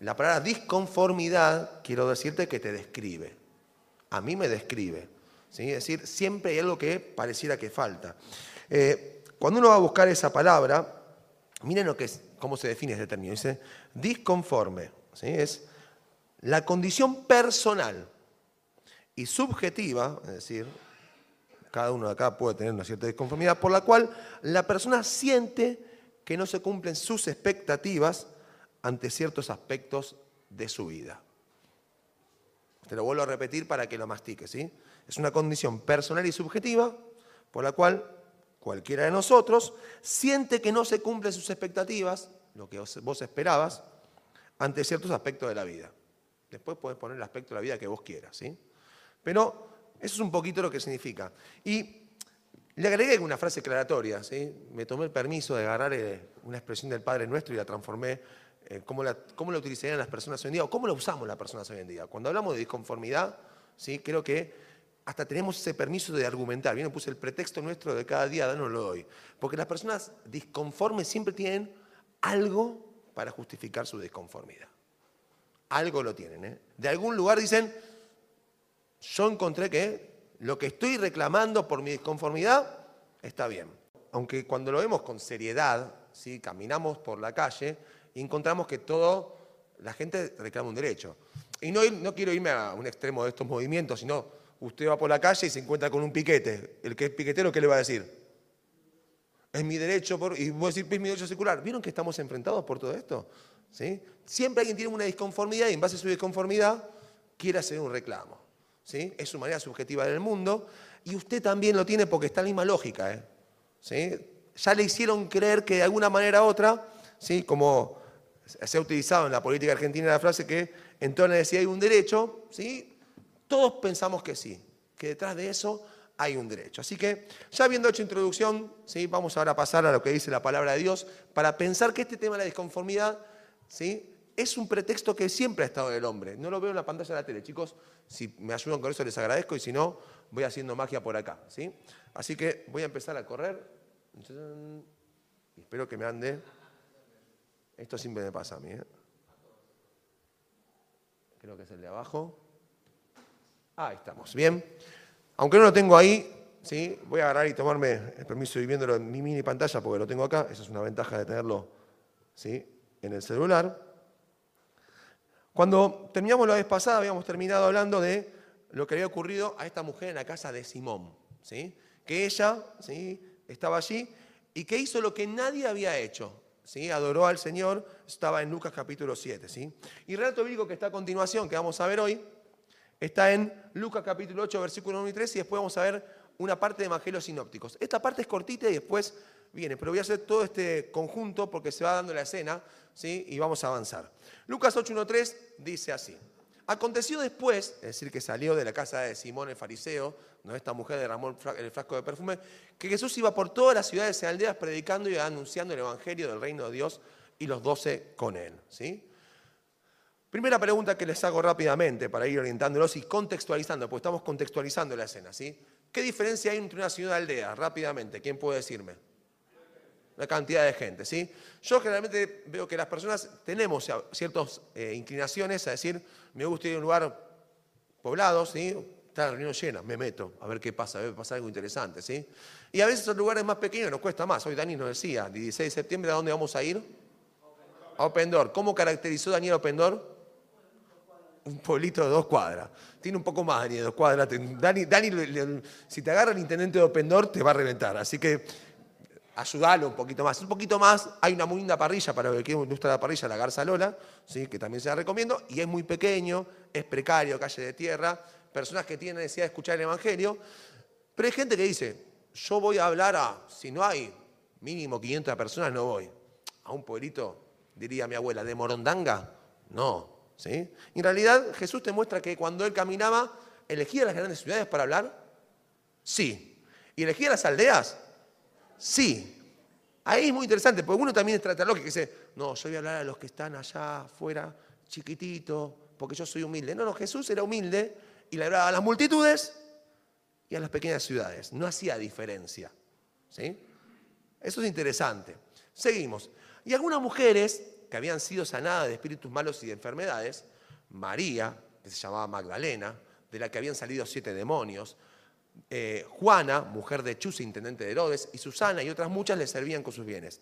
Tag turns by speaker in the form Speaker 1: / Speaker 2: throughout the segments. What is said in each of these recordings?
Speaker 1: La palabra disconformidad, quiero decirte que te describe. A mí me describe. ¿sí? Es decir, siempre hay algo que pareciera que falta. Eh, cuando uno va a buscar esa palabra, miren lo que es, cómo se define ese término. Dice disconforme. ¿sí? Es la condición personal y subjetiva, es decir, cada uno de acá puede tener una cierta disconformidad, por la cual la persona siente que no se cumplen sus expectativas ante ciertos aspectos de su vida. Te lo vuelvo a repetir para que lo mastique, ¿sí? Es una condición personal y subjetiva por la cual cualquiera de nosotros siente que no se cumplen sus expectativas, lo que vos esperabas, ante ciertos aspectos de la vida. Después puedes poner el aspecto de la vida que vos quieras, ¿sí? Pero eso es un poquito lo que significa. Y le agregué una frase aclaratoria, ¿sí? Me tomé el permiso de agarrar eh, una expresión del Padre Nuestro y la transformé eh, cómo, la, cómo la utilizarían las personas hoy en día o cómo la usamos las personas hoy en día. Cuando hablamos de disconformidad, ¿sí? creo que hasta tenemos ese permiso de argumentar. Bien, puse el pretexto nuestro de cada día, no lo doy. Porque las personas disconformes siempre tienen algo para justificar su disconformidad. Algo lo tienen. ¿eh? De algún lugar dicen, yo encontré que lo que estoy reclamando por mi disconformidad está bien. Aunque cuando lo vemos con seriedad, caminamos por la calle, y encontramos que todo, la gente reclama un derecho. Y no, no quiero irme a un extremo de estos movimientos, sino usted va por la calle y se encuentra con un piquete. El que es piquetero, ¿qué le va a decir? Es mi derecho, por, y voy a decir, es mi derecho secular. ¿Vieron que estamos enfrentados por todo esto? ¿Sí? Siempre alguien tiene una disconformidad y en base a su disconformidad quiere hacer un reclamo. ¿Sí? Es su manera subjetiva del mundo y usted también lo tiene porque está en la misma lógica. ¿eh? ¿Sí? Ya le hicieron creer que de alguna manera u otra, ¿sí? como se ha utilizado en la política argentina la frase que en torno a si hay un derecho, ¿sí? todos pensamos que sí, que detrás de eso hay un derecho. Así que, ya habiendo hecho introducción, ¿sí? vamos ahora a pasar a lo que dice la palabra de Dios, para pensar que este tema de la disconformidad ¿sí? es un pretexto que siempre ha estado en el hombre. No lo veo en la pantalla de la tele, chicos. Si me ayudan con eso les agradezco y si no, voy haciendo magia por acá. ¿sí? Así que voy a empezar a correr. Espero que me ande. Esto siempre me pasa a mí. ¿eh? Creo que es el de abajo. Ahí estamos. Bien. Aunque no lo tengo ahí, ¿sí? voy a agarrar y tomarme el permiso de ir viéndolo en mi mini pantalla porque lo tengo acá. Esa es una ventaja de tenerlo ¿sí? en el celular. Cuando terminamos la vez pasada, habíamos terminado hablando de lo que había ocurrido a esta mujer en la casa de Simón. ¿sí? Que ella ¿sí? estaba allí y que hizo lo que nadie había hecho. ¿Sí? Adoró al Señor, estaba en Lucas capítulo 7. ¿sí? Y el relato bíblico que está a continuación, que vamos a ver hoy, está en Lucas capítulo 8, versículo 1 y 3, y después vamos a ver una parte de Evangelios sinópticos. Esta parte es cortita y después viene, pero voy a hacer todo este conjunto porque se va dando la escena ¿sí? y vamos a avanzar. Lucas 8, 1, 3 dice así. Aconteció después, es decir, que salió de la casa de Simón el fariseo, donde esta mujer derramó el frasco de perfume, que Jesús iba por todas las ciudades y aldeas predicando y anunciando el evangelio del reino de Dios y los doce con él. ¿sí? Primera pregunta que les hago rápidamente para ir orientándolos y contextualizando, porque estamos contextualizando la escena. ¿sí? ¿Qué diferencia hay entre una ciudad y aldea? Rápidamente, ¿quién puede decirme? La cantidad de gente. ¿sí? Yo generalmente veo que las personas tenemos ciertas eh, inclinaciones a decir, me gusta ir a un lugar poblado, ¿sí? está la reunión llena, me meto a ver qué pasa, a ver pasa algo interesante. ¿sí? Y a veces en lugares más pequeños nos cuesta más. Hoy Dani nos decía, 16 de septiembre, ¿a dónde vamos a ir? A Open Door. ¿Cómo caracterizó Daniel Open Door? un pueblito de dos cuadras. Tiene un poco más, Dani, de dos cuadras. Dani, Dani si te agarra el intendente de Open Door, te va a reventar. Así que ayúdalo un poquito más. Un poquito más, hay una muy linda parrilla para el que gusta la parrilla, la Garza Lola, ¿sí? que también se la recomiendo, y es muy pequeño, es precario, calle de tierra, personas que tienen necesidad de escuchar el Evangelio, pero hay gente que dice, yo voy a hablar a, si no hay mínimo 500 personas, no voy. A un pueblito, diría mi abuela, de Morondanga, no, ¿sí? En realidad Jesús te muestra que cuando él caminaba, elegía las grandes ciudades para hablar, sí. ¿Y elegía las aldeas? Sí. Ahí es muy interesante, porque uno también trata lógica que dice, no, yo voy a hablar a los que están allá afuera, chiquititos, porque yo soy humilde. No, no, Jesús era humilde y le hablaba a las multitudes y a las pequeñas ciudades. No hacía diferencia. ¿sí? Eso es interesante. Seguimos. Y algunas mujeres que habían sido sanadas de espíritus malos y de enfermedades, María, que se llamaba Magdalena, de la que habían salido siete demonios, eh, Juana, mujer de Chus, intendente de Herodes, y Susana y otras muchas le servían con sus bienes.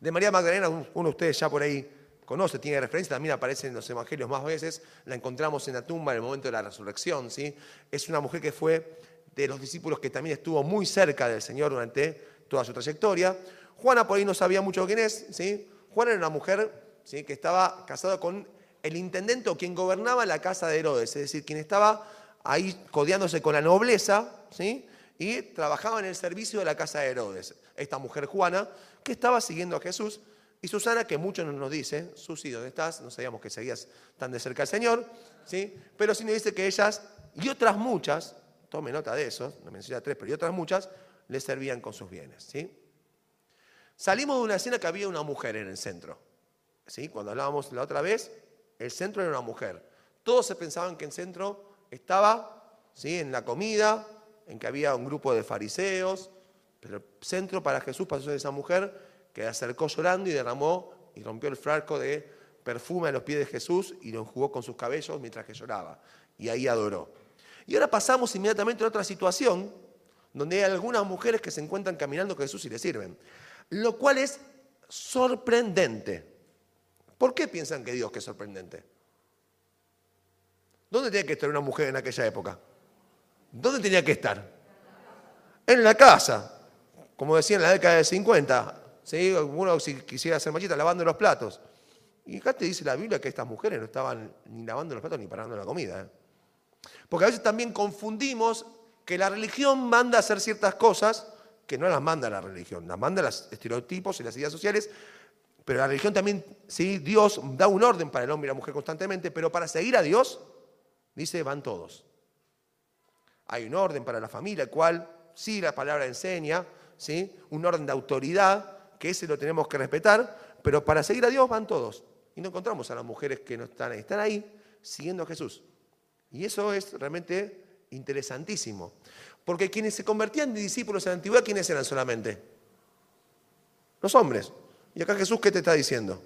Speaker 1: De María Magdalena, uno de ustedes ya por ahí conoce, tiene referencia, también aparece en los evangelios más veces, la encontramos en la tumba en el momento de la resurrección. ¿sí? Es una mujer que fue de los discípulos que también estuvo muy cerca del Señor durante toda su trayectoria. Juana por ahí no sabía mucho quién es. ¿sí? Juana era una mujer ¿sí? que estaba casada con el intendente o quien gobernaba la casa de Herodes, es decir, quien estaba ahí codeándose con la nobleza, ¿sí? y trabajaba en el servicio de la casa de Herodes. Esta mujer Juana, que estaba siguiendo a Jesús, y Susana, que mucho nos dice, Susi, ¿dónde estás? No sabíamos que seguías tan de cerca al Señor, ¿sí? pero sí nos dice que ellas y otras muchas, tome nota de eso, no menciona tres, pero y otras muchas, le servían con sus bienes. ¿sí? Salimos de una escena que había una mujer en el centro. ¿sí? Cuando hablábamos la otra vez, el centro era una mujer. Todos se pensaban que el centro estaba ¿sí? en la comida, en que había un grupo de fariseos, pero el centro para Jesús pasó de esa mujer que acercó llorando y derramó y rompió el frasco de perfume a los pies de Jesús y lo enjugó con sus cabellos mientras que lloraba. Y ahí adoró. Y ahora pasamos inmediatamente a otra situación donde hay algunas mujeres que se encuentran caminando con Jesús y le sirven. Lo cual es sorprendente. ¿Por qué piensan que Dios que es sorprendente? ¿Dónde tenía que estar una mujer en aquella época? ¿Dónde tenía que estar? En la casa. Como decía en la década de 50, ¿sí? uno si quisiera ser machista, lavando los platos. Y acá te dice la Biblia que estas mujeres no estaban ni lavando los platos ni parando la comida. ¿eh? Porque a veces también confundimos que la religión manda a hacer ciertas cosas que no las manda la religión, las manda los estereotipos y las ideas sociales, pero la religión también, sí, Dios da un orden para el hombre y la mujer constantemente, pero para seguir a Dios, dice, van todos. Hay un orden para la familia, el cual sí la palabra enseña, ¿sí? un orden de autoridad, que ese lo tenemos que respetar, pero para seguir a Dios van todos. Y no encontramos a las mujeres que no están ahí, están ahí siguiendo a Jesús. Y eso es realmente interesantísimo. Porque quienes se convertían en discípulos en la antigüedad, ¿quiénes eran solamente? Los hombres. Y acá Jesús, ¿qué te está diciendo?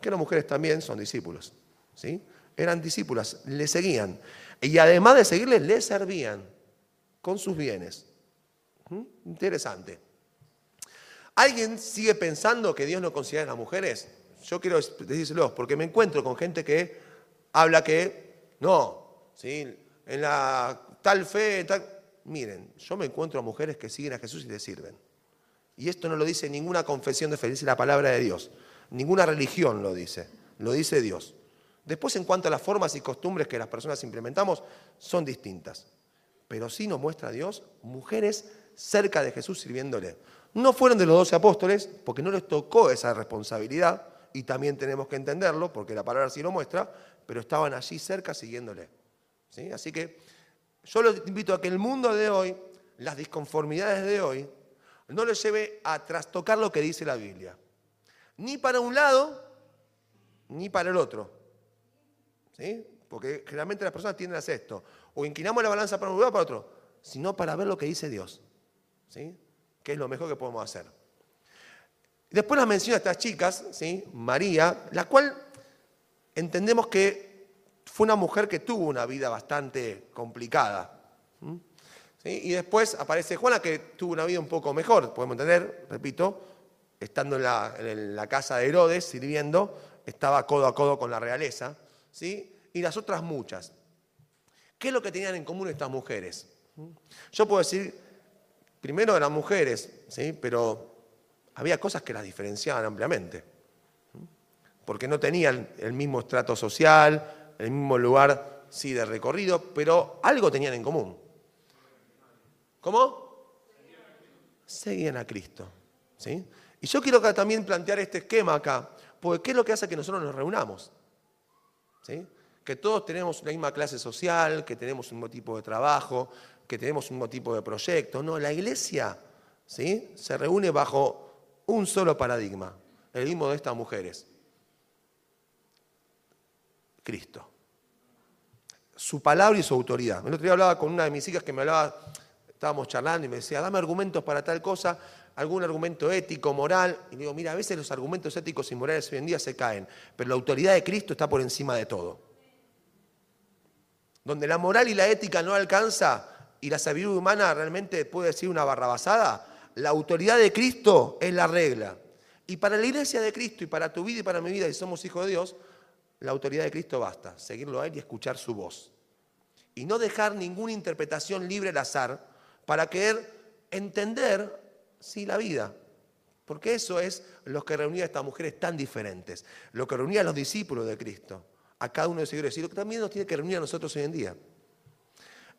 Speaker 1: Que las mujeres también son discípulos. ¿sí? Eran discípulas, le seguían. Y además de seguirles, le servían con sus bienes. ¿Mm? Interesante. ¿Alguien sigue pensando que Dios no considera a las mujeres? Yo quiero decírselo, porque me encuentro con gente que habla que no, ¿sí? en la tal fe, tal... Miren, yo me encuentro a mujeres que siguen a Jesús y le sirven. Y esto no lo dice ninguna confesión de fe, dice la palabra de Dios. Ninguna religión lo dice, lo dice Dios. Después, en cuanto a las formas y costumbres que las personas implementamos, son distintas. Pero sí nos muestra Dios mujeres cerca de Jesús sirviéndole. No fueron de los doce apóstoles porque no les tocó esa responsabilidad y también tenemos que entenderlo porque la palabra así lo muestra, pero estaban allí cerca siguiéndole. ¿Sí? Así que yo los invito a que el mundo de hoy, las disconformidades de hoy, no les lleve a trastocar lo que dice la Biblia. Ni para un lado, ni para el otro. ¿Sí? Porque generalmente las personas tienden a hacer esto. O inclinamos la balanza para un lado o para otro, sino para ver lo que dice Dios. ¿Sí? que es lo mejor que podemos hacer. Después las menciona a estas chicas, ¿sí? María, la cual entendemos que fue una mujer que tuvo una vida bastante complicada. Y después aparece Juana, que tuvo una vida un poco mejor, podemos entender, repito, estando en la, en la casa de Herodes, sirviendo, estaba codo a codo con la realeza, ¿sí? y las otras muchas. ¿Qué es lo que tenían en común estas mujeres? Yo puedo decir primero eran mujeres, ¿sí? pero había cosas que las diferenciaban ampliamente, porque no tenían el mismo estrato social, el mismo lugar sí, de recorrido, pero algo tenían en común. ¿Cómo? Seguían a Cristo. ¿sí? Y yo quiero también plantear este esquema acá, porque ¿qué es lo que hace que nosotros nos reunamos? Que todos tenemos la misma clase social, que tenemos un mismo tipo de trabajo, que tenemos un mismo tipo de proyecto. No, la iglesia ¿sí? se reúne bajo un solo paradigma, el mismo de estas mujeres. Cristo. Su palabra y su autoridad. El otro día hablaba con una de mis hijas que me hablaba, estábamos charlando y me decía, dame argumentos para tal cosa, algún argumento ético, moral, y digo, mira, a veces los argumentos éticos y morales hoy en día se caen, pero la autoridad de Cristo está por encima de todo. Donde la moral y la ética no alcanza y la sabiduría humana realmente puede decir una barrabasada, la autoridad de Cristo es la regla. Y para la iglesia de Cristo y para tu vida y para mi vida, si somos hijos de Dios, la autoridad de Cristo basta, seguirlo a Él y escuchar su voz. Y no dejar ninguna interpretación libre al azar para querer entender sí, la vida. Porque eso es lo que reunía a estas mujeres tan diferentes, lo que reunía a los discípulos de Cristo, a cada uno de los seguidores, y lo que también nos tiene que reunir a nosotros hoy en día.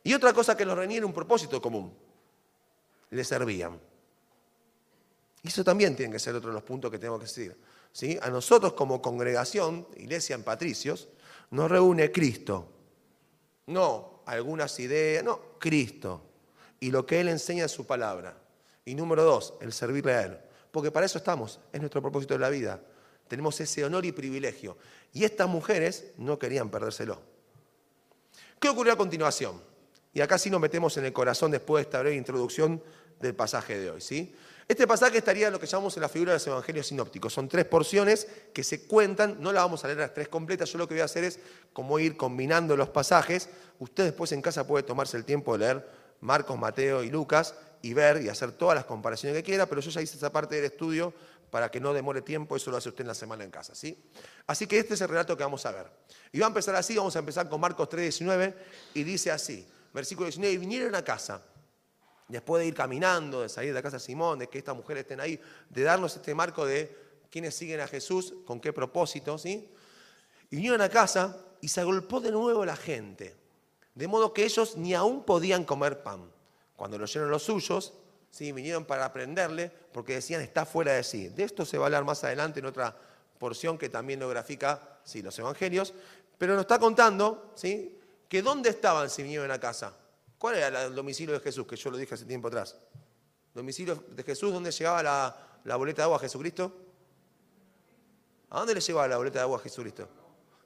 Speaker 1: Y otra cosa que los reunía era un propósito común, le servían. Y eso también tiene que ser otro de los puntos que tenemos que decir. ¿sí? A nosotros como congregación, iglesia en Patricios, nos reúne Cristo. No algunas ideas, no, Cristo. Y lo que Él enseña en su palabra. Y número dos, el servirle a Él. Porque para eso estamos, es nuestro propósito de la vida. Tenemos ese honor y privilegio. Y estas mujeres no querían perdérselo. ¿Qué ocurrió a continuación? Y acá sí nos metemos en el corazón después de esta breve introducción del pasaje de hoy. ¿sí? Este pasaje estaría en lo que llamamos en la figura de los evangelios sinópticos. Son tres porciones que se cuentan, no las vamos a leer las tres completas, yo lo que voy a hacer es como ir combinando los pasajes. Usted después en casa puede tomarse el tiempo de leer Marcos, Mateo y Lucas y ver y hacer todas las comparaciones que quiera, pero yo ya hice esa parte del estudio para que no demore tiempo, eso lo hace usted en la semana en casa, ¿sí? Así que este es el relato que vamos a ver. Y va a empezar así, vamos a empezar con Marcos 3.19 y dice así, versículo 19, y vinieron a casa, después de ir caminando, de salir de casa de Simón, de que estas mujeres estén ahí, de darnos este marco de quiénes siguen a Jesús, con qué propósito, ¿sí? Y vinieron a casa y se agolpó de nuevo la gente, de modo que ellos ni aún podían comer pan. Cuando lo oyeron los suyos, ¿sí? vinieron para aprenderle porque decían está fuera de sí. De esto se va a hablar más adelante en otra porción que también lo grafica sí, los evangelios, pero nos está contando ¿sí? que dónde estaban si vinieron a casa. ¿Cuál era el domicilio de Jesús? Que yo lo dije hace tiempo atrás. ¿Domicilio de Jesús dónde llegaba la, boleta de agua a Jesucristo? ¿A dónde le llevaba la boleta de agua a Jesucristo?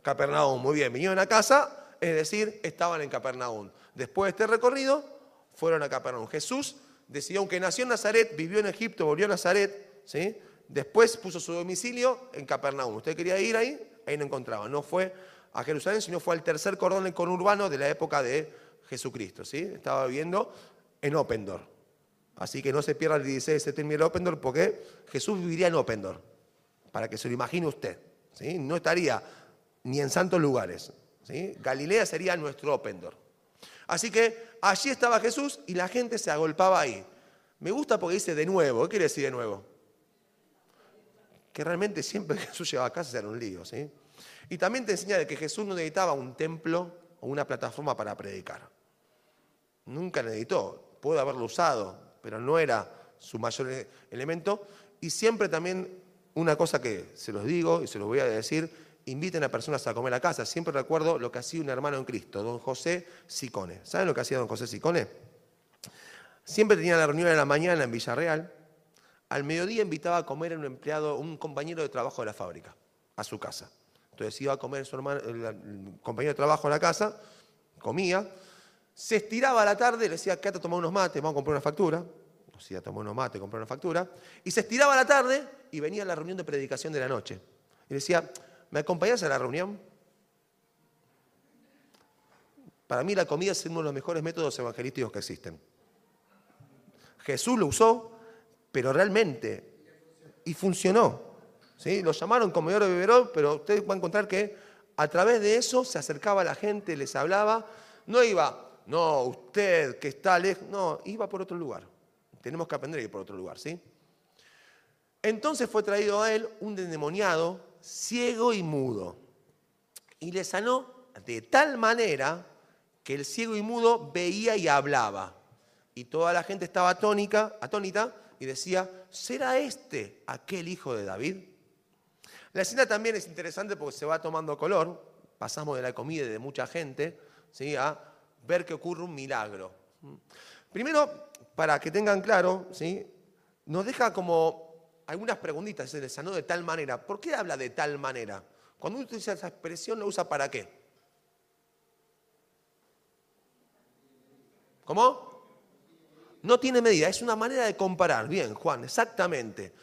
Speaker 1: Capernaum, muy bien. Vinieron a casa, es decir, estaban en Capernaum. Después de este recorrido, fueron a Capernaum. Jesús decidió, aunque nació en Nazaret, vivió en Egipto, volvió a Nazaret, ¿sí? después puso su domicilio en Capernaum. Usted quería ir ahí, ahí no encontraba. No fue a Jerusalén, sino fue al tercer cordón conurbano de la época de Jesucristo. ¿sí? Estaba viviendo en Opendor. Así que no se pierda el 16 de septiembre de Opendor, porque Jesús viviría en Opendor, para que se lo imagine usted. ¿sí? No estaría ni en santos lugares. ¿Sí? Galilea sería nuestro Opendor. Así que allí estaba Jesús y la gente se agolpaba ahí. Me gusta porque dice de nuevo. ¿Qué quiere decir de nuevo? Que realmente siempre Jesús llegaba a casa era un lío. ¿sí? Y también te enseña de que Jesús no necesitaba un templo o una plataforma para predicar. Nunca necesitó. Puede haberlo usado, pero no era su mayor e-, elemento. Y siempre también una cosa que se los digo y se los voy a decir, inviten a personas a comer a casa. Siempre recuerdo lo que hacía un hermano en Cristo, don José Sicone. ¿Saben lo que hacía don José Sicone? Siempre tenía la reunión en la mañana en Villarreal. Al mediodía invitaba a comer a un empleado, un compañero de trabajo de la fábrica, a su casa. Entonces iba a comer su hermano, el compañero de trabajo a la casa, comía, se estiraba a la tarde, le decía, quédate a tomar unos mates, vamos a comprar una factura. Nos iba a tomar unos mates, comprar una factura. Y se estiraba a la tarde y venía a la reunión de predicación de la noche. Y decía, ¿Me acompañas a la reunión? Para mí la comida es uno de los mejores métodos evangelísticos que existen. Jesús lo usó, pero realmente, y funcionó. ¿sí? Lo llamaron comedor de beberón, pero ustedes van a encontrar que a través de eso se acercaba a la gente, les hablaba, no iba, no, usted que está lejos, no, iba por otro lugar. Tenemos que aprender a ir por otro lugar, ¿sí? Entonces fue traído a él un endemoniado ciego y mudo. Y le sanó de tal manera que el ciego y mudo veía y hablaba. Y toda la gente estaba atónica, atónita y decía, ¿será este aquel hijo de David? La escena también es interesante porque se va tomando color. Pasamos de la comida y de mucha gente ¿sí? a ver que ocurre un milagro. Primero, para que tengan claro, ¿sí? nos deja como algunas preguntitas, se le sanó de tal manera. ¿Por qué habla de tal manera? Cuando uno utiliza esa expresión, ¿lo usa para qué? ¿Cómo? no tiene medida, es una manera de comparar. Bien, Juan, exactamente.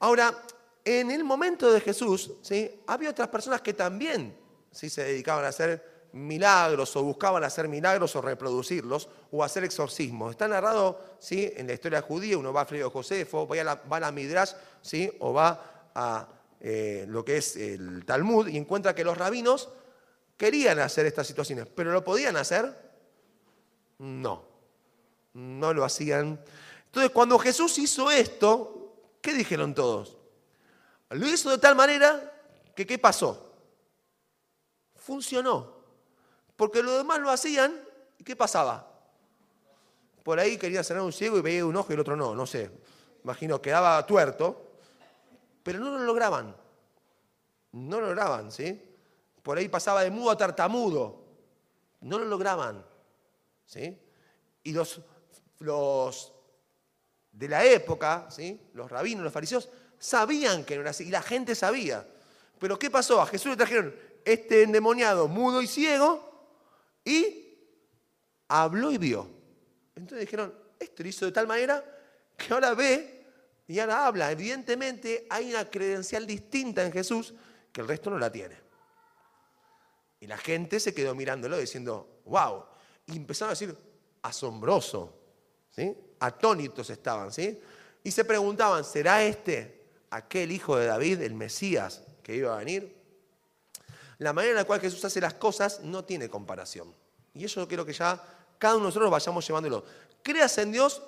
Speaker 1: Ahora, en el momento de Jesús, ¿sí? había otras personas que también ¿sí? se dedicaban a hacer milagros o buscaban hacer milagros o reproducirlos o hacer exorcismos. Está narrado ¿sí? en la historia judía, uno va a Frío Josefo, va a la, va Midrash ¿sí? o va a eh, lo que es el Talmud y encuentra que los rabinos querían hacer estas situaciones, pero ¿lo podían hacer? No, no lo hacían. Entonces cuando Jesús hizo esto, ¿qué dijeron todos? Lo hizo de tal manera que ¿qué pasó? Funcionó. Porque los demás lo hacían y ¿qué pasaba? Por ahí quería sanar un ciego y veía un ojo y el otro no, no sé. Imagino, quedaba tuerto, pero no lo lograban. No lo lograban, ¿sí? Por ahí pasaba de mudo a tartamudo. No lo lograban, ¿sí? Y los, los de la época, ¿sí? los rabinos, los fariseos, sabían que no era así, y la gente sabía. Pero ¿qué pasó? A Jesús le trajeron este endemoniado mudo y ciego y habló y vio. Entonces dijeron, esto lo hizo de tal manera que ahora ve y ahora habla. Evidentemente hay una credencial distinta en Jesús que el resto no la tiene. Y la gente se quedó mirándolo diciendo, wow. Y empezaron a decir, asombroso. ¿sí? Atónitos estaban. ¿sí? Y se preguntaban, ¿será este aquel hijo de David, el Mesías, que iba a venir? La manera en la cual Jesús hace las cosas no tiene comparación. Y eso yo quiero que ya cada uno de nosotros vayamos llevándolo. Creas en Dios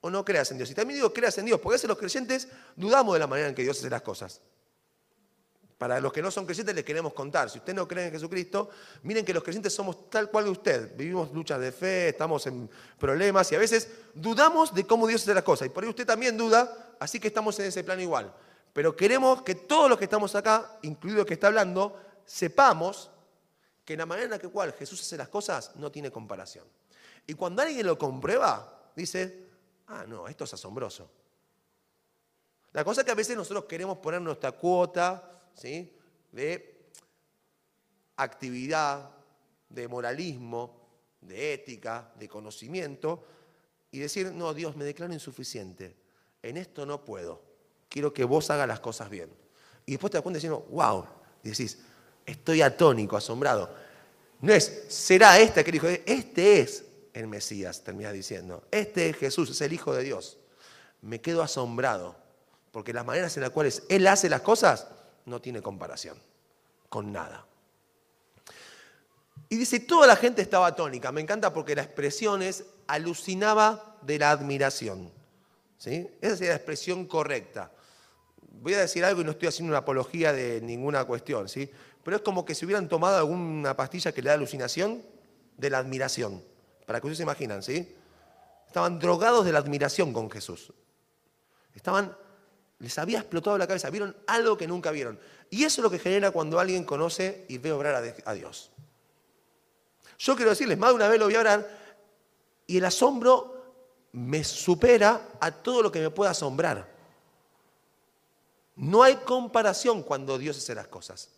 Speaker 1: o no creas en Dios. Y también digo creas en Dios, porque a veces los creyentes dudamos de la manera en que Dios hace las cosas. Para los que no son creyentes les queremos contar. Si usted no cree en Jesucristo, miren que los creyentes somos tal cual de usted. Vivimos luchas de fe, estamos en problemas y a veces dudamos de cómo Dios hace las cosas. Y por ahí usted también duda, así que estamos en ese plano igual. Pero queremos que todos los que estamos acá, incluido el que está hablando, sepamos que la manera en la cual Jesús hace las cosas no tiene comparación. Y cuando alguien lo comprueba, dice, ah, no, esto es asombroso. La cosa es que a veces nosotros queremos poner nuestra cuota, de actividad, de moralismo, de ética, de conocimiento, y decir, no, Dios, me declaro insuficiente, en esto no puedo, quiero que vos hagas las cosas bien. Y después te das cuenta diciendo, wow, y decís, estoy atónico, asombrado. No es, será este que dijo, este es el Mesías, termina diciendo, este es Jesús, es el Hijo de Dios. Me quedo asombrado, porque las maneras en las cuales Él hace las cosas no tiene comparación con nada. Y dice, toda la gente estaba tónica. Me encanta porque la expresión es alucinaba de la admiración. ¿Sí? Esa es la expresión correcta. Voy a decir algo y no estoy haciendo una apología de ninguna cuestión, ¿sí? Pero es como que si hubieran tomado alguna pastilla que le da alucinación de la admiración. Para que ustedes se imaginan, ¿sí? Estaban drogados de la admiración con Jesús. Estaban les había explotado la cabeza, vieron algo que nunca vieron. Y eso es lo que genera cuando alguien conoce y ve obrar a Dios. Yo quiero decirles, más de una vez lo vi orar y el asombro me supera a todo lo que me pueda asombrar. No hay comparación cuando Dios hace las cosas.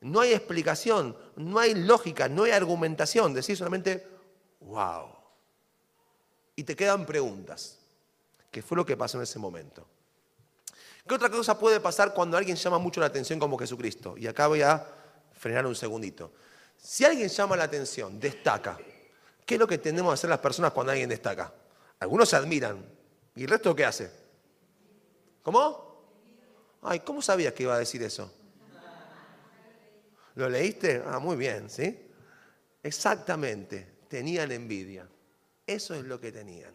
Speaker 1: No hay explicación, no hay lógica, no hay argumentación. Decir solamente, wow. Y te quedan preguntas, ¿Qué fue lo que pasó en ese momento. ¿Qué otra cosa puede pasar cuando alguien llama mucho la atención como Jesucristo? Y acá voy a frenar un segundito. Si alguien llama la atención, destaca, ¿qué es lo que tendemos a hacer las personas cuando alguien destaca? Algunos se admiran. ¿Y el resto qué hace? ¿Cómo? Ay, ¿cómo sabías que iba a decir eso? ¿Lo leíste? Ah, muy bien, ¿sí? Exactamente, tenían envidia. Eso es lo que tenían,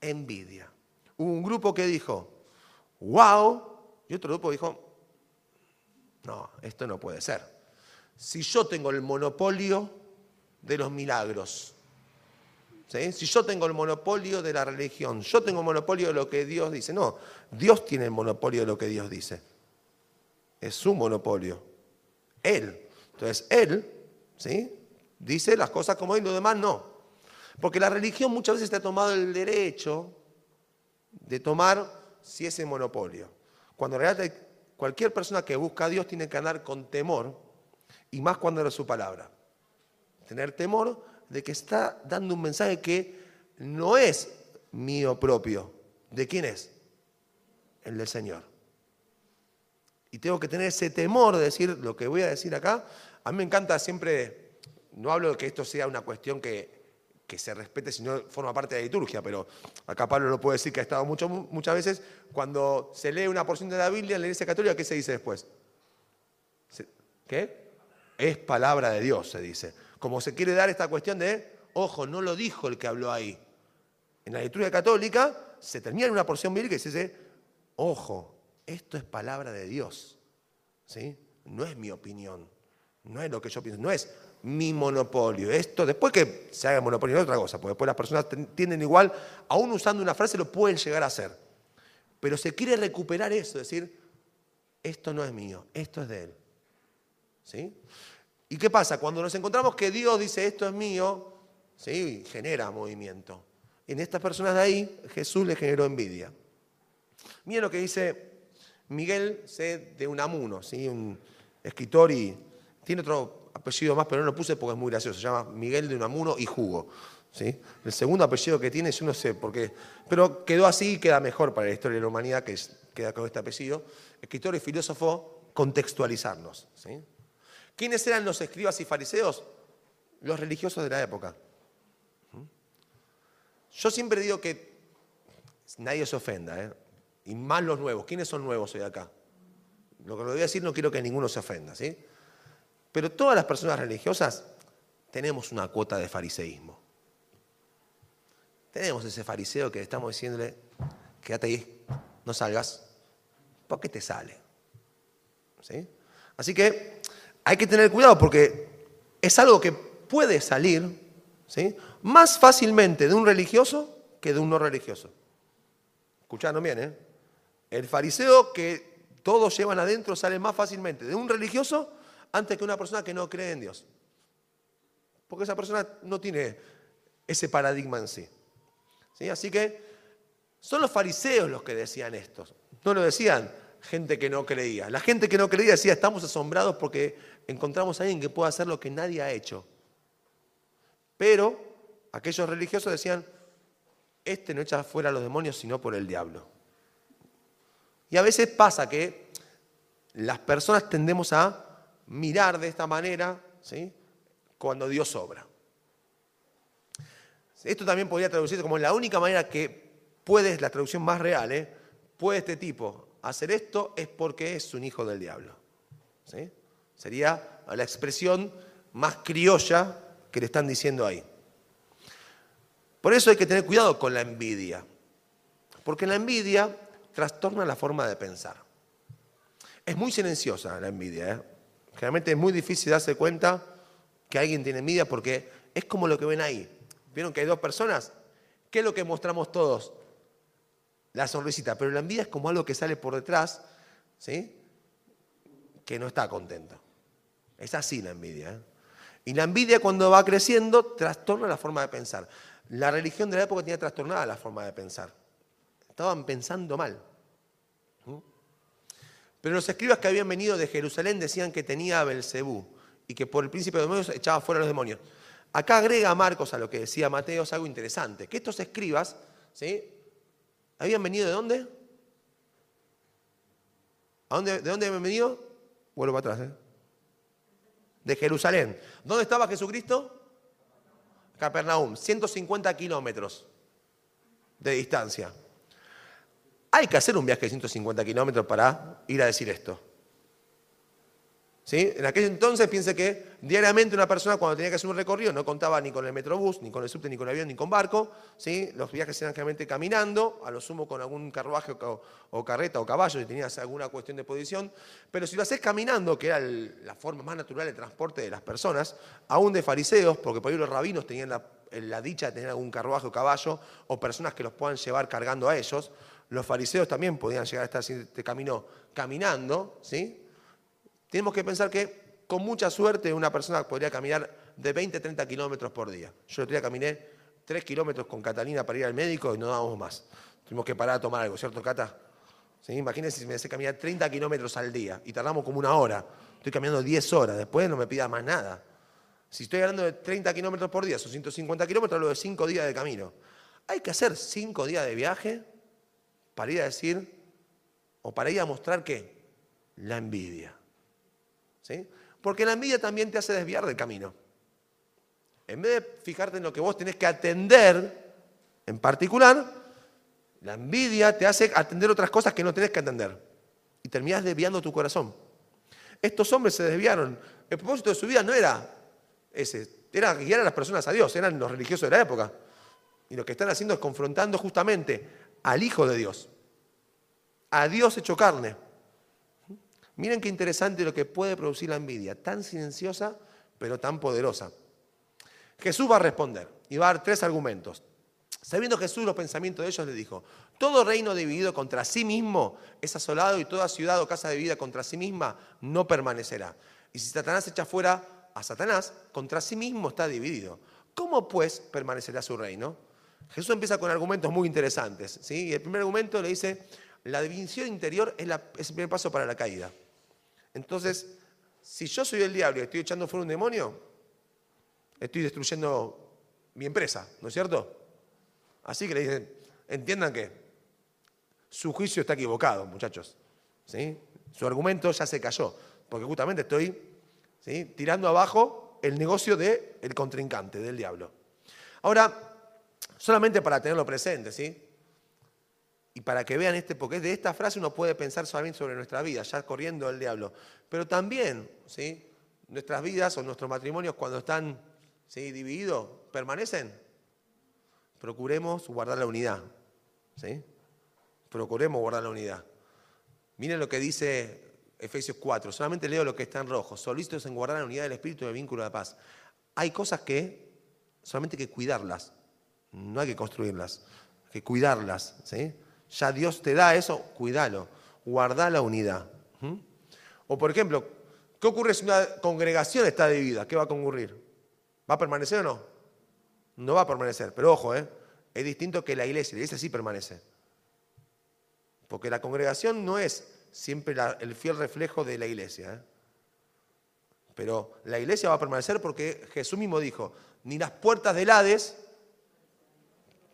Speaker 1: envidia. Hubo un grupo que dijo, wow, y otro grupo dijo, no, esto no puede ser. Si yo tengo el monopolio de los milagros, si yo tengo el monopolio de la religión, yo tengo el monopolio de lo que Dios dice, no, Dios tiene el monopolio de lo que Dios dice. Es su monopolio. Él. Entonces, Él, ¿sí? Dice las cosas como Él, lo demás no. Porque la religión muchas veces te ha tomado el derecho de tomar si ese monopolio. Cuando en realidad cualquier persona que busca a Dios tiene que andar con temor, y más cuando era su palabra. Tener temor de que está dando un mensaje que no es mío propio. ¿De quién es? El del Señor. Y tengo que tener ese temor de decir lo que voy a decir acá. A mí me encanta siempre, no hablo de que esto sea una cuestión que, se respete si no forma parte de la liturgia, pero acá Pablo lo puede decir que ha estado muchas veces, cuando se lee una porción de la Biblia en la Iglesia Católica, ¿qué se dice después? ¿Qué? Es palabra de Dios, se dice. Como se quiere dar esta cuestión de, ojo, no lo dijo el que habló ahí. En la liturgia católica se termina en una porción bíblica y se dice, ojo, esto es palabra de Dios. ¿sí? No es mi opinión, no es lo que yo pienso, no es mi monopolio. Esto, después que se haga monopolio, es otra cosa, porque después las personas tienden igual, aún usando una frase, lo pueden llegar a hacer. Pero se quiere recuperar eso, decir, esto no es mío, esto es de Él. ¿Sí? ¿Y qué pasa? Cuando nos encontramos que Dios dice, esto es mío, ¿sí? genera movimiento. En estas personas de ahí, Jesús le generó envidia. Miren lo que dice Miguel C. de Unamuno, ¿sí? un escritor y tiene otro apellido más, pero no lo puse porque es muy gracioso. Se llama Miguel de Unamuno y Jugo. ¿sí? El segundo apellido que tiene, yo no sé por qué, pero quedó así y queda mejor para la historia de la humanidad, que queda con este apellido. Escritor y filósofo, contextualizarnos. ¿sí? ¿Quiénes eran los escribas y fariseos? Los religiosos de la época. Yo siempre digo que nadie se ofenda, ¿eh? Y más los nuevos. ¿Quiénes son nuevos hoy acá? Lo que lo voy a decir no quiero que ninguno se ofenda, ¿sí? Pero todas las personas religiosas tenemos una cuota de fariseísmo. Tenemos ese fariseo que estamos diciéndole, quédate ahí, no salgas, ¿por qué te sale? ¿Sí? Así que hay que tener cuidado porque es algo que puede salir ¿sí? más fácilmente de un religioso que de un no religioso. Escucharon bien, ¿eh? El fariseo que todos llevan adentro sale más fácilmente de un religioso antes que una persona que no cree en Dios. Porque esa persona no tiene ese paradigma en sí. ¿Sí? Así que son los fariseos los que decían esto. No lo decían gente que no creía. La gente que no creía decía, estamos asombrados porque encontramos a alguien que pueda hacer lo que nadie ha hecho. Pero aquellos religiosos decían, este no echa fuera a los demonios sino por el diablo. Y a veces pasa que las personas tendemos a mirar de esta manera ¿sí? cuando Dios obra. Esto también podría traducirse como la única manera que puede, la traducción más real, ¿eh? puede este tipo hacer esto es porque es un hijo del diablo. ¿sí? Sería la expresión más criolla que le están diciendo ahí. Por eso hay que tener cuidado con la envidia, porque la envidia trastorna la forma de pensar. Es muy silenciosa la envidia. ¿eh? Generalmente es muy difícil darse cuenta que alguien tiene envidia porque es como lo que ven ahí. ¿Vieron que hay dos personas? ¿Qué es lo que mostramos todos? La sonrisita, pero la envidia es como algo que sale por detrás, ¿sí? Que no está contento. Es así la envidia. ¿eh? Y la envidia cuando va creciendo trastorna la forma de pensar. La religión de la época tenía trastornada la forma de pensar. Estaban pensando mal. Pero los escribas que habían venido de Jerusalén decían que tenía a Belcebú y que por el príncipe de demonios echaba fuera a los demonios. Acá agrega Marcos a lo que decía Mateo algo interesante, que estos escribas, ¿sí? ¿Habían venido de dónde ¿De dónde habían venido? Vuelvo para atrás, ¿eh? de Jerusalén. ¿Dónde estaba Jesucristo? Capernaum, 150 kilómetros de distancia. Hay que hacer un viaje de 150 kilómetros para ir a decir esto. En aquel entonces piense que diariamente una persona cuando tenía que hacer un recorrido no contaba ni con el metrobús, ni con el subte, ni con el avión, ni con barco. ¿sí? Los viajes eran generalmente caminando, a lo sumo con algún carruaje o, carreta o caballo si tenías alguna cuestión de posición. Pero si lo haces caminando, que era la forma más natural de transporte de las personas, aún de fariseos, porque por ahí los rabinos tenían la, la dicha de tener algún carruaje o caballo, o personas que los puedan llevar cargando a ellos, los fariseos también podían llegar a estar este camino caminando, ¿sí? Tenemos que pensar que con mucha suerte una persona podría caminar de 20 30 kilómetros por día. Yo el otro día caminé 3 kilómetros con Catalina para ir al médico y no dábamos más. Tuvimos que parar a tomar algo, ¿cierto, Cata? ¿Sí? Imagínense si me hace caminar 30 kilómetros al día y tardamos como una hora. Estoy caminando 10 horas, después no me pida más nada. Si estoy hablando de 30 kilómetros por día, son 150 kilómetros, hablo de 5 días de camino. hay que hacer cinco días de viaje para ir a decir, o para ir a mostrar qué? La envidia. ¿Sí? Porque la envidia también te hace desviar del camino. En vez de fijarte en lo que vos tenés que atender en particular, la envidia te hace atender otras cosas que no tenés que atender. Y terminás desviando tu corazón. Estos hombres se desviaron. El propósito de su vida no era ese, era guiar a las personas a Dios, eran los religiosos de la época. Y lo que están haciendo es confrontando justamente al Hijo de Dios, a Dios hecho carne. Miren qué interesante lo que puede producir la envidia, tan silenciosa pero tan poderosa. Jesús va a responder y va a dar tres argumentos. Sabiendo Jesús los pensamientos de ellos, le dijo, todo reino dividido contra sí mismo es asolado y toda ciudad o casa dividida contra sí misma no permanecerá. Y si Satanás echa fuera a Satanás, contra sí mismo está dividido. ¿Cómo pues permanecerá su reino? Jesús empieza con argumentos muy interesantes. ¿sí? Y el primer argumento le dice, la división interior es, el primer paso para la caída. Entonces, si yo soy el diablo y estoy echando fuera un demonio, estoy destruyendo mi empresa, ¿no es cierto? Así que le dicen, entiendan que su juicio está equivocado, muchachos. ¿sí? Su argumento ya se cayó, porque justamente estoy ¿sí? tirando abajo el negocio del contrincante, del diablo. Ahora, solamente para tenerlo presente, ¿sí? Y para que vean este, porque de esta frase uno puede pensar solamente sobre nuestra vida, ya corriendo el diablo. Pero también, ¿sí? Nuestras vidas o nuestros matrimonios cuando están ¿sí? divididos, ¿permanecen? Procuremos guardar la unidad, ¿sí? Procuremos guardar la unidad. Miren lo que dice Efesios 4, solamente leo lo que está en rojo, solícitos en guardar la unidad del Espíritu el vínculo de paz. Hay cosas que solamente hay que cuidarlas, no hay que construirlas, hay que cuidarlas, ¿sí? Ya Dios te da eso, cuídalo, guarda la unidad. O por ejemplo, ¿qué ocurre si una congregación está dividida? ¿Qué va a ocurrir? ¿Va a permanecer o no? No va a permanecer, pero ojo, ¿eh? es distinto que la iglesia, la iglesia sí permanece. Porque la congregación no es siempre el fiel reflejo de la iglesia. ¿eh? Pero la iglesia va a permanecer porque Jesús mismo dijo, ni las puertas del Hades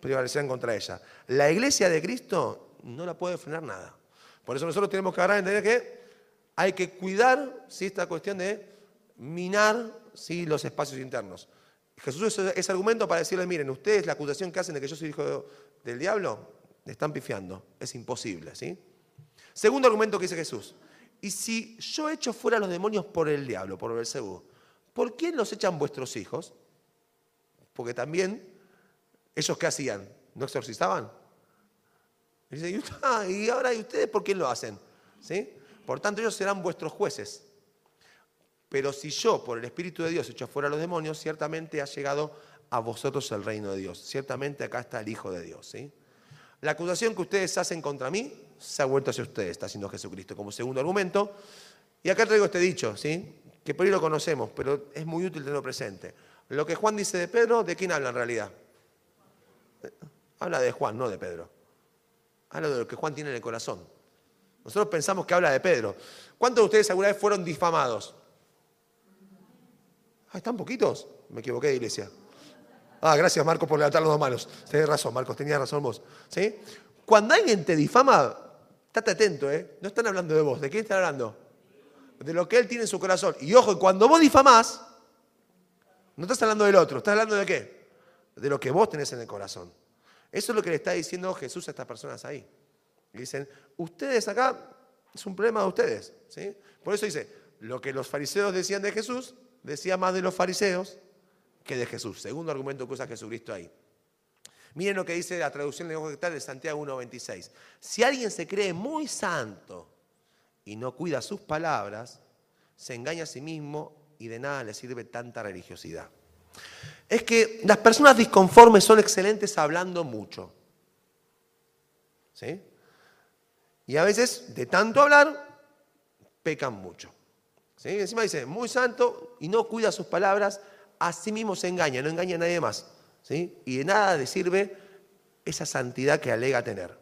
Speaker 1: prevalecerán contra ella. La iglesia de Cristo no la puede frenar nada. Por eso nosotros tenemos que agarrar entender que hay que cuidar esta cuestión de minar los espacios internos. Jesús usa ese argumento para decirle, miren, ustedes la acusación que hacen de que yo soy hijo del diablo, le están pifiando. Es imposible, ¿sí? Segundo argumento que dice Jesús. Y si yo echo fuera a los demonios por el diablo, por Belcebú, ¿por quién los echan vuestros hijos? Porque también, ¿ellos qué hacían? ¿No exorcizaban? Y, dice, y ahora, ¿y ustedes por quién lo hacen? ¿Sí? Por tanto, ellos serán vuestros jueces. Pero si yo, por el Espíritu de Dios, echo fuera a los demonios, ciertamente ha llegado a vosotros el reino de Dios. Ciertamente acá está el Hijo de Dios. ¿sí? La acusación que ustedes hacen contra mí se ha vuelto hacia ustedes, está haciendo Jesucristo como segundo argumento. Y acá traigo este dicho, ¿sí? que por ahí lo conocemos, pero es muy útil tenerlo presente. Lo que Juan dice de Pedro, ¿de quién habla en realidad? Habla de Juan, no de Pedro. Habla de lo que Juan tiene en el corazón. Nosotros pensamos que habla de Pedro. ¿Cuántos de ustedes alguna vez fueron difamados? Ah, ¿están poquitos? Me equivoqué iglesia. Ah, gracias Marcos por levantar las dos manos. Tenés razón, Marcos, tenías razón vos. ¿Sí? Cuando alguien te difama, estate atento, ¿eh? No están hablando de vos. ¿De quién están hablando? De lo que él tiene en su corazón. Y ojo, cuando vos difamás, no estás hablando del otro, estás hablando de qué? De lo que vos tenés en el corazón. Eso es lo que le está diciendo Jesús a estas personas ahí. Dicen, ustedes acá, es un problema de ustedes. ¿sí? Por eso dice, lo que los fariseos decían de Jesús, decía más de los fariseos que de Jesús. Segundo argumento que usa Jesucristo ahí. Miren lo que dice la traducción de de Santiago 1.26. Si alguien se cree muy santo y no cuida sus palabras, se engaña a sí mismo y de nada le sirve tanta religiosidad. Es que las personas disconformes son excelentes hablando mucho. ¿Sí? Y a veces, de tanto hablar, pecan mucho. ¿Sí? Encima dice, muy santo y no cuida sus palabras, a sí mismo se engaña, no engaña a nadie más. ¿sí? Y de nada le sirve esa santidad que alega tener.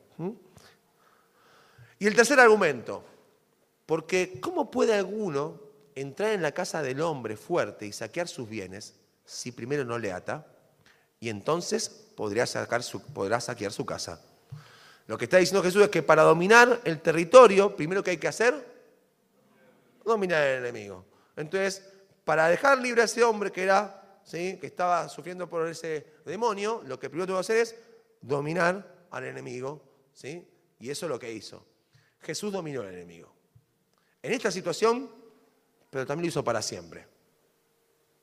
Speaker 1: Y el tercer argumento, porque ¿cómo puede alguno entrar en la casa del hombre fuerte y saquear sus bienes si primero no le ata? y entonces podrá, sacar saquear su casa. Lo que está diciendo Jesús es que para dominar el territorio, primero que hay que hacer, dominar al enemigo. Entonces, para dejar libre a ese hombre que era, ¿sí? que estaba sufriendo por ese demonio, lo que primero tengo que hacer es dominar al enemigo, ¿sí? Y eso es lo que hizo. Jesús dominó al enemigo. En esta situación, pero también lo hizo para siempre.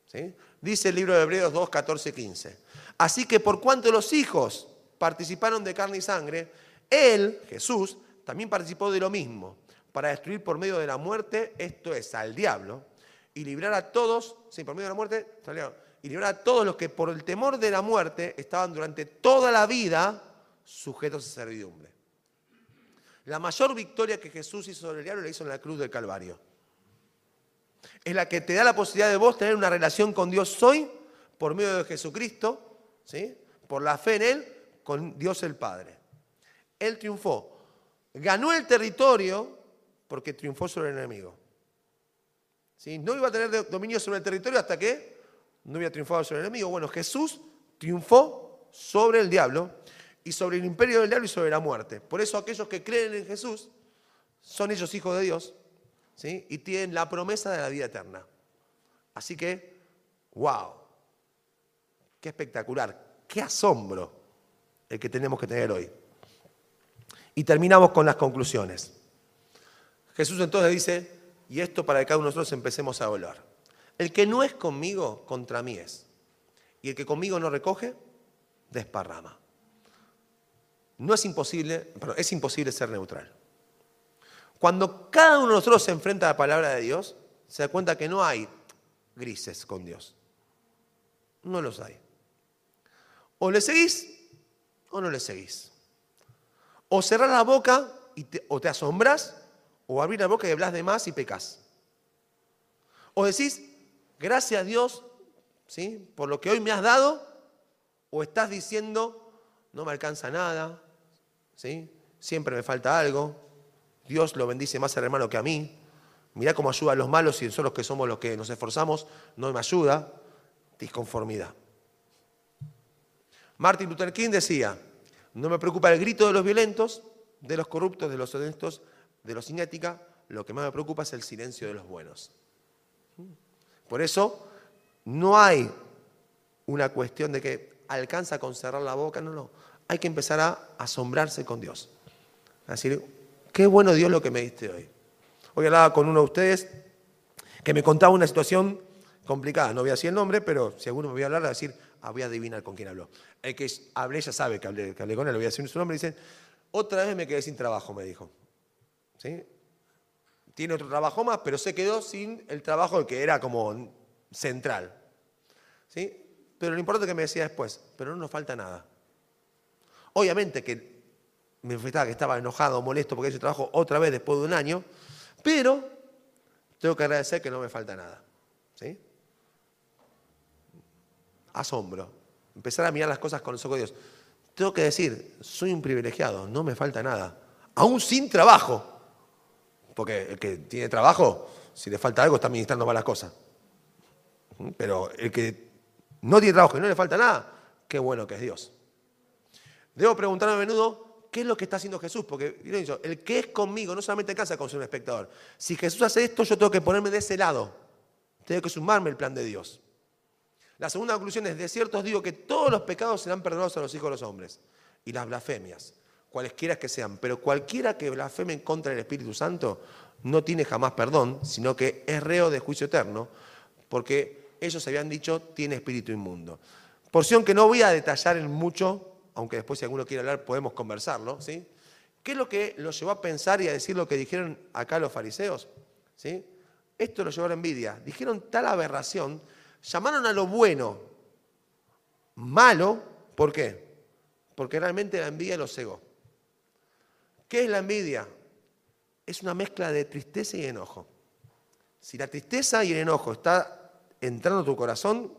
Speaker 1: ¿Sí? Dice el libro de Hebreos 2, 14, 15. Así que por cuanto los hijos participaron de carne y sangre, Él, Jesús, también participó de lo mismo, para destruir por medio de la muerte, esto es, al diablo, y librar a todos, sí, por medio de la muerte, y librar a todos los que por el temor de la muerte estaban durante toda la vida sujetos a servidumbre. La mayor victoria que Jesús hizo sobre el diablo la hizo en la cruz del Calvario. Es la que te da la posibilidad de vos tener una relación con Dios hoy por medio de Jesucristo, ¿sí? por la fe en Él, con Dios el Padre. Él triunfó. Ganó el territorio porque triunfó sobre el enemigo. ¿Sí? No iba a tener dominio sobre el territorio hasta que no había triunfado sobre el enemigo. Bueno, Jesús triunfó sobre el diablo y sobre el imperio del diablo y sobre la muerte. Por eso aquellos que creen en Jesús son ellos hijos de Dios y tienen la promesa de la vida eterna. Así que, wow, qué espectacular, qué asombro el que tenemos que tener hoy. Y terminamos con las conclusiones. Jesús entonces dice, y esto para que cada uno de nosotros empecemos a volar. El que no es conmigo, contra mí es. Y el que conmigo no recoge, desparrama. No es imposible, es imposible ser neutral. Cuando cada uno de nosotros se enfrenta a la palabra de Dios, se da cuenta que no hay grises con Dios. No los hay. O le seguís o no le seguís. O cerrar la boca o te asombras, o abrir la boca y hablas de más y pecas. O decís, gracias a Dios ¿sí? por lo que hoy me has dado, o estás diciendo, no me alcanza nada, Siempre me falta algo. Dios lo bendice más al hermano que a mí. Mirá cómo ayuda a los malos y son los que somos los que nos esforzamos. No me ayuda. Disconformidad. Martin Luther King decía, no me preocupa el grito de los violentos, de los corruptos, de los honestos, de los sin ética. Lo que más me preocupa es el silencio de los buenos. Por eso no hay una cuestión de que alcanza con cerrar la boca, no, no hay que empezar a asombrarse con Dios. A decir, qué bueno Dios lo que me diste hoy. Hoy hablaba con uno de ustedes que me contaba una situación complicada. No voy a decir el nombre, pero si alguno me voy a hablar, a decir, ah, voy a adivinar con quién habló. El que hablé ya sabe que hablé, con él, voy a decir su nombre. Dice, otra vez me quedé sin trabajo, me dijo. ¿Sí? Tiene otro trabajo más, pero se quedó sin el trabajo que era como central. ¿Sí? Pero lo importante que me decía después, pero no nos falta nada. Obviamente que me manifestaba que estaba enojado, molesto porque ese trabajo otra vez después de un año, pero tengo que agradecer que no me falta nada. ¿sí? Asombro. Empezar a mirar las cosas con los ojos de Dios. Tengo que decir, soy un privilegiado, no me falta nada. Aún sin trabajo. Porque el que tiene trabajo, si le falta algo, está administrando malas cosas. Pero el que no tiene trabajo y no le falta nada, qué bueno que es Dios. Debo preguntarme a menudo, ¿qué es lo que está haciendo Jesús? Porque el que es conmigo no solamente cansa con ser un espectador. Si Jesús hace esto, yo tengo que ponerme de ese lado. Tengo que sumarme el plan de Dios. La segunda conclusión es, de cierto os digo que todos los pecados serán perdonados a los hijos de los hombres. Y las blasfemias, cualesquiera que sean. Pero cualquiera que blasfeme en contra del Espíritu Santo no tiene jamás perdón, sino que es reo de juicio eterno, porque ellos habían dicho, tiene espíritu inmundo. Porción que no voy a detallar en mucho, aunque después si alguno quiere hablar podemos conversarlo, ¿sí? ¿Qué es lo que los llevó a pensar y a decir lo que dijeron acá los fariseos? ¿Sí? Esto lo llevó a la envidia. Dijeron tal aberración, llamaron a lo bueno malo, ¿por qué? Porque realmente la envidia los cegó. ¿Qué es la envidia? Es una mezcla de tristeza y enojo. Si la tristeza y el enojo está entrando a tu corazón,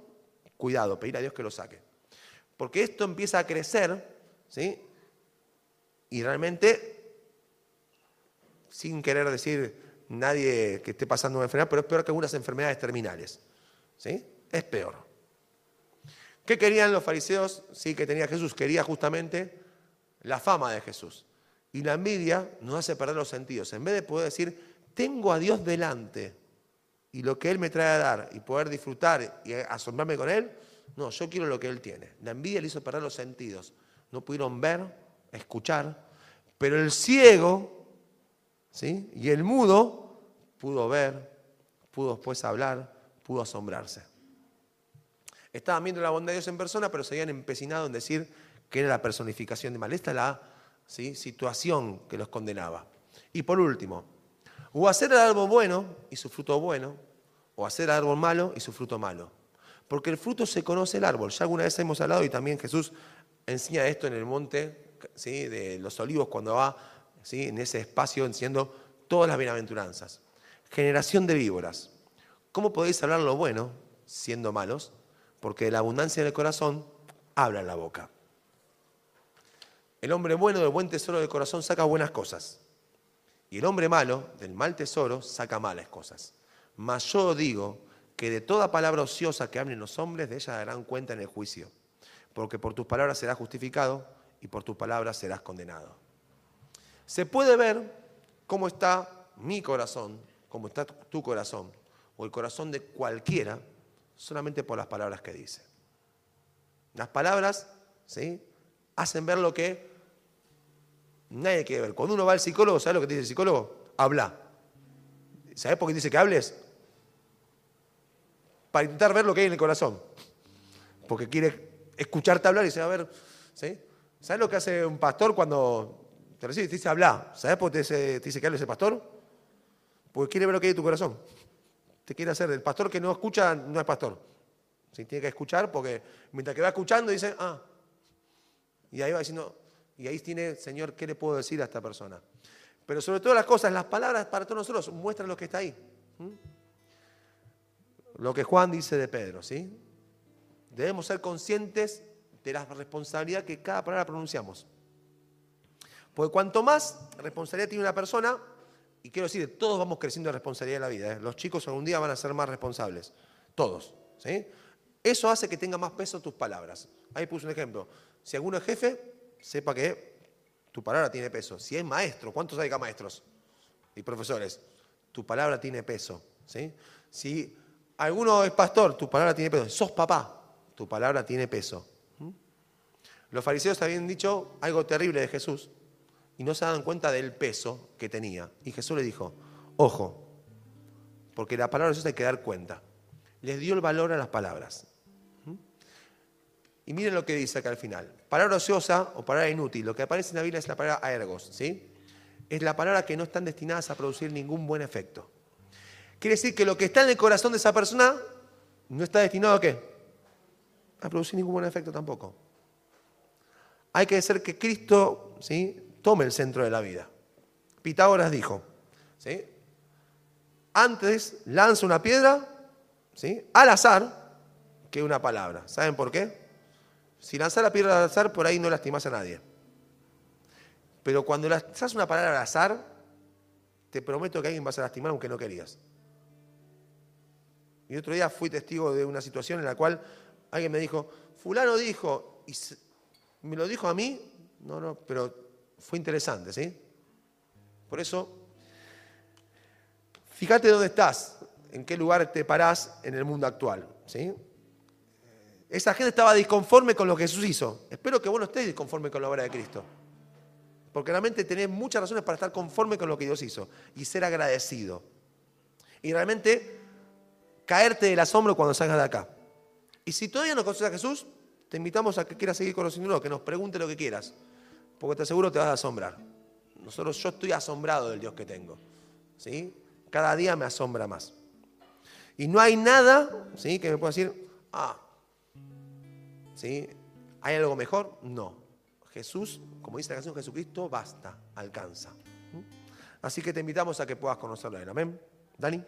Speaker 1: cuidado, pedir a Dios que lo saque. Porque esto empieza a crecer, ¿sí? Y realmente, sin querer decir nadie que esté pasando una enfermedad, pero es peor que algunas enfermedades terminales, ¿sí? Es peor. ¿Qué querían los fariseos? Sí, que tenía Jesús. Quería justamente la fama de Jesús. Y la envidia nos hace perder los sentidos. En vez de poder decir, tengo a Dios delante y lo que Él me trae a dar y poder disfrutar y asombrarme con Él, no, yo quiero lo que Él tiene. La envidia le hizo perder los sentidos. No pudieron ver, escuchar, pero el ciego ¿sí? y el mudo pudo ver, pudo después hablar, pudo asombrarse. Estaban viendo la bondad de Dios en persona, pero se habían empecinado en decir que era la personificación de mal. Esta es la situación que los condenaba. Y por último, o hacer el árbol bueno y su fruto bueno, o hacer el árbol malo y su fruto malo. Porque el fruto se conoce el árbol. Ya alguna vez hemos hablado y también Jesús enseña esto en el monte ¿sí? de los olivos cuando va ¿sí? en ese espacio enseñando todas las bienaventuranzas. Generación de víboras. ¿Cómo podéis hablar lo bueno siendo malos? Porque la abundancia del corazón habla la boca. El hombre bueno del buen tesoro del corazón saca buenas cosas. Y el hombre malo del mal tesoro saca malas cosas. Mas yo digo que de toda palabra ociosa que hablen los hombres, de ella darán cuenta en el juicio. Porque por tus palabras serás justificado y por tus palabras serás condenado. Se puede ver cómo está mi corazón, cómo está tu corazón, o el corazón de cualquiera, solamente por las palabras que dice. Las palabras ¿sí? hacen ver lo que nadie quiere ver. Cuando uno va al psicólogo, ¿sabes lo que dice el psicólogo? Habla. ¿Sabes por qué dice que hables? Para intentar ver lo que hay en el corazón. Porque quiere escucharte hablar y dice, a ver, ¿sí? ¿sabes lo que hace un pastor cuando te recibe te dice habla? ¿Sabes por qué te dice, que hables el pastor? Porque quiere ver lo que hay en tu corazón. Te quiere hacer. El pastor que no escucha no es pastor. ¿Sí? Tiene que escuchar porque mientras que va escuchando dice, ah. Y ahí va diciendo, y ahí tiene, Señor, ¿qué le puedo decir a esta persona? Pero sobre todas las cosas, las palabras para todos nosotros muestran lo que está ahí. Lo que Juan dice de Pedro, ¿sí? Debemos ser conscientes de la responsabilidad que cada palabra pronunciamos. Porque cuanto más responsabilidad tiene una persona, y quiero decir, todos vamos creciendo en responsabilidad de la vida. ¿eh? Los chicos algún día van a ser más responsables. Todos. ¿sí? Eso hace que tenga más peso tus palabras. Ahí puse un ejemplo. Si alguno es jefe, sepa que tu palabra tiene peso. Si es maestro, ¿cuántos hay acá maestros y profesores? Tu palabra tiene peso. ¿sí? Si alguno es pastor, tu palabra tiene peso. Sos papá, tu palabra tiene peso. ¿Mm? Los fariseos habían dicho algo terrible de Jesús y no se daban cuenta del peso que tenía. Y Jesús le dijo, ojo, porque la palabra de Jesús hay que dar cuenta. Les dio el valor a las palabras. Y miren lo que dice acá al final. Palabra ociosa o palabra inútil. Lo que aparece en la Biblia es la palabra aergos, ¿sí? Es la palabra que no están destinadas a producir ningún buen efecto. Quiere decir que lo que está en el corazón de esa persona no está destinado a qué? A producir ningún buen efecto tampoco. Hay que hacer que Cristo ¿sí? tome el centro de la vida. Pitágoras dijo, ¿sí? antes lanza una piedra ¿sí? al azar que una palabra. ¿Saben por qué? Si lanzas la piedra al azar, por ahí no lastimas a nadie. Pero cuando lanzas una palabra al azar, te prometo que alguien vas a lastimar aunque no querías. Y otro día fui testigo de una situación en la cual alguien me dijo, fulano dijo, y me lo dijo a mí, no, no, pero fue interesante, ¿sí? Por eso, fíjate dónde estás, en qué lugar te parás en el mundo actual, ¿sí? Esa gente estaba disconforme con lo que Jesús hizo. Espero que vos no estés disconforme con la obra de Cristo. Porque realmente tenés muchas razones para estar conforme con lo que Dios hizo y ser agradecido. Y realmente caerte del asombro cuando salgas de acá. Y si todavía no conoces a Jesús, te invitamos a que quieras seguir conociéndolo, que nos pregunte lo que quieras. Porque te aseguro te vas a asombrar. Nosotros, yo estoy asombrado del Dios que tengo. ¿sí? Cada día me asombra más. Y no hay nada ¿sí? que me pueda decir, ah, ¿Hay algo mejor? No. Jesús, como dice la canción, Jesucristo basta, alcanza. ¿Mm? Así que te invitamos a que puedas conocerlo. Amén. Dani.